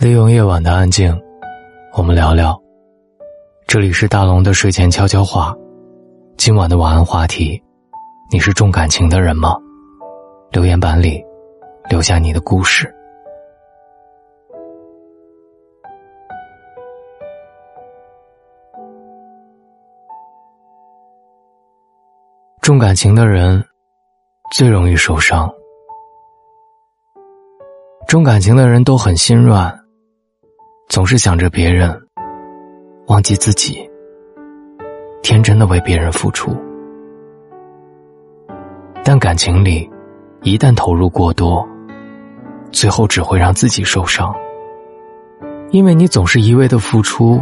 利用夜晚的安静，我们聊聊。这里是大龙的睡前悄悄话，今晚的晚安话题：你是重感情的人吗？留言板里留下你的故事。重感情的人最容易受伤。重感情的人都很心软，总是想着别人，忘记自己，天真的为别人付出。但感情里，一旦投入过多，最后只会让自己受伤。因为你总是一味的付出，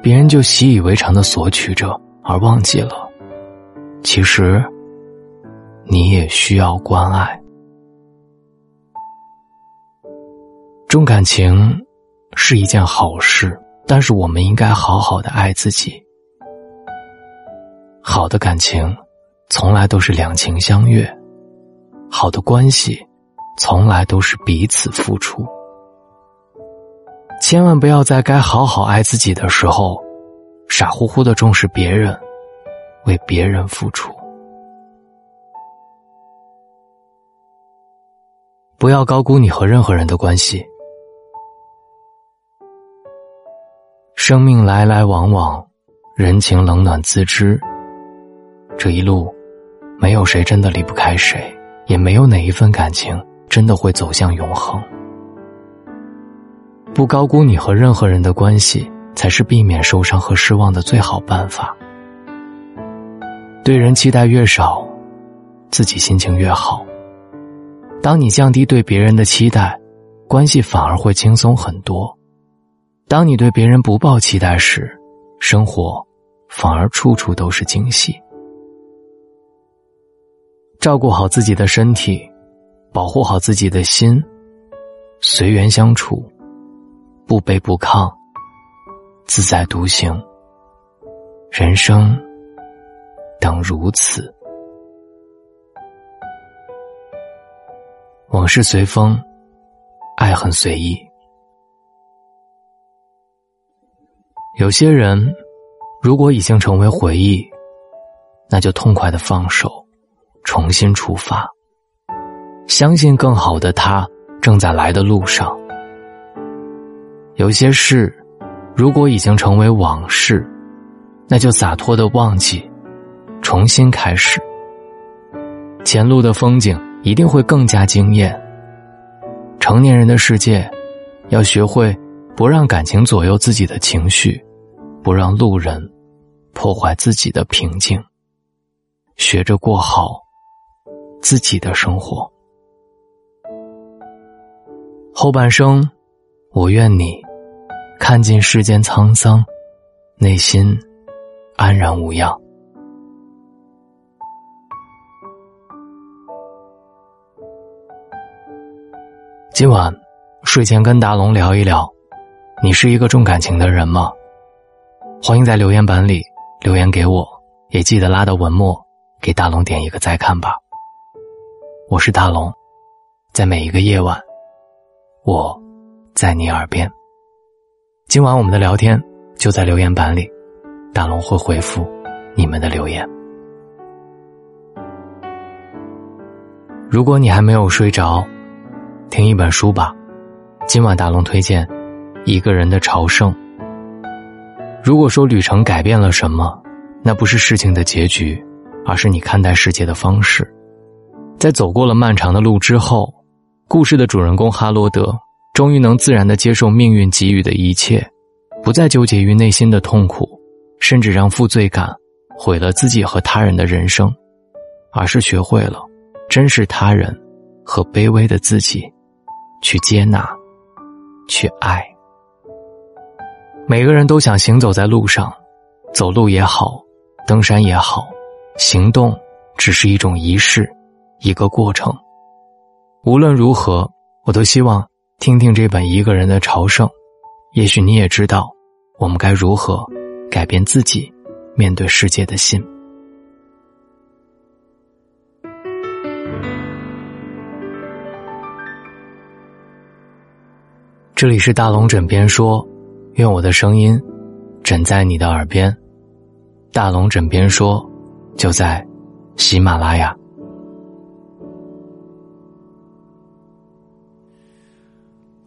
别人就习以为常的索取着，而忘记了，其实你也需要关爱。重感情是一件好事，但是我们应该好好的爱自己。好的感情从来都是两情相悦，好的关系从来都是彼此付出。千万不要在该好好爱自己的时候，傻乎乎的重视别人，为别人付出。不要高估你和任何人的关系。生命来来往往，人情冷暖自知。这一路，没有谁真的离不开谁，也没有哪一份感情真的会走向永恒。不高估你和任何人的关系，才是避免受伤和失望的最好办法。对人期待越少，自己心情越好。当你降低对别人的期待，关系反而会轻松很多。当你对别人不抱期待时，生活反而处处都是惊喜。照顾好自己的身体，保护好自己的心，随缘相处，不卑不亢，自在独行。人生等如此。往事随风，爱恨随意。有些人，如果已经成为回忆，那就痛快的放手，重新出发。相信更好的他正在来的路上。有些事，如果已经成为往事，那就洒脱的忘记，重新开始。前路的风景一定会更加惊艳。成年人的世界，要学会不让感情左右自己的情绪。不让路人破坏自己的平静，学着过好自己的生活。后半生，我愿你看尽世间沧桑，内心安然无恙。今晚睡前跟达龙聊一聊，你是一个重感情的人吗？欢迎在留言板里留言给我，也记得拉到文末给大龙点一个再看吧。我是大龙，在每一个夜晚，我在你耳边。今晚我们的聊天就在留言板里，大龙会回复你们的留言。如果你还没有睡着，听一本书吧。今晚大龙推荐《一个人的朝圣》。如果说旅程改变了什么，那不是事情的结局，而是你看待世界的方式。在走过了漫长的路之后，故事的主人公哈罗德终于能自然的接受命运给予的一切，不再纠结于内心的痛苦，甚至让负罪感毁了自己和他人的人生，而是学会了珍视他人和卑微的自己，去接纳，去爱。每个人都想行走在路上，走路也好，登山也好，行动只是一种仪式，一个过程。无论如何，我都希望听听这本《一个人的朝圣》，也许你也知道，我们该如何改变自己，面对世界的心。这里是大龙枕边说，愿我的声音枕在你的耳边。大龙枕边说，就在喜马拉雅。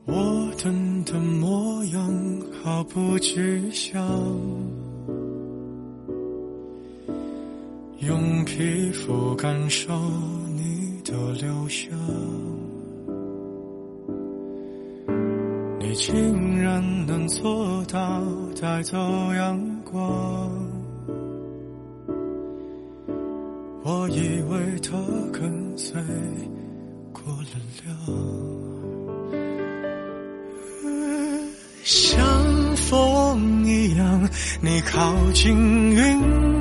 我等的模样毫不具象，用皮肤感受你的留香。你竟然能做到带走阳光，我以为它跟随过了。量，像风一样，你靠近云。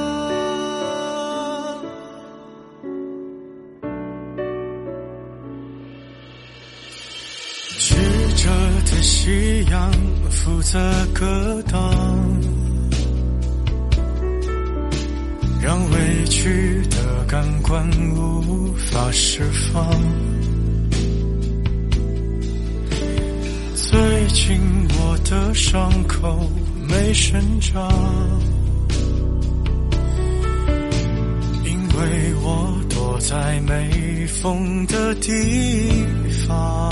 曲折的夕阳负责格挡，让委屈的感官无法释放。最近我的伤口没生长，因为我躲在没风的地方。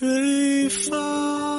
对方。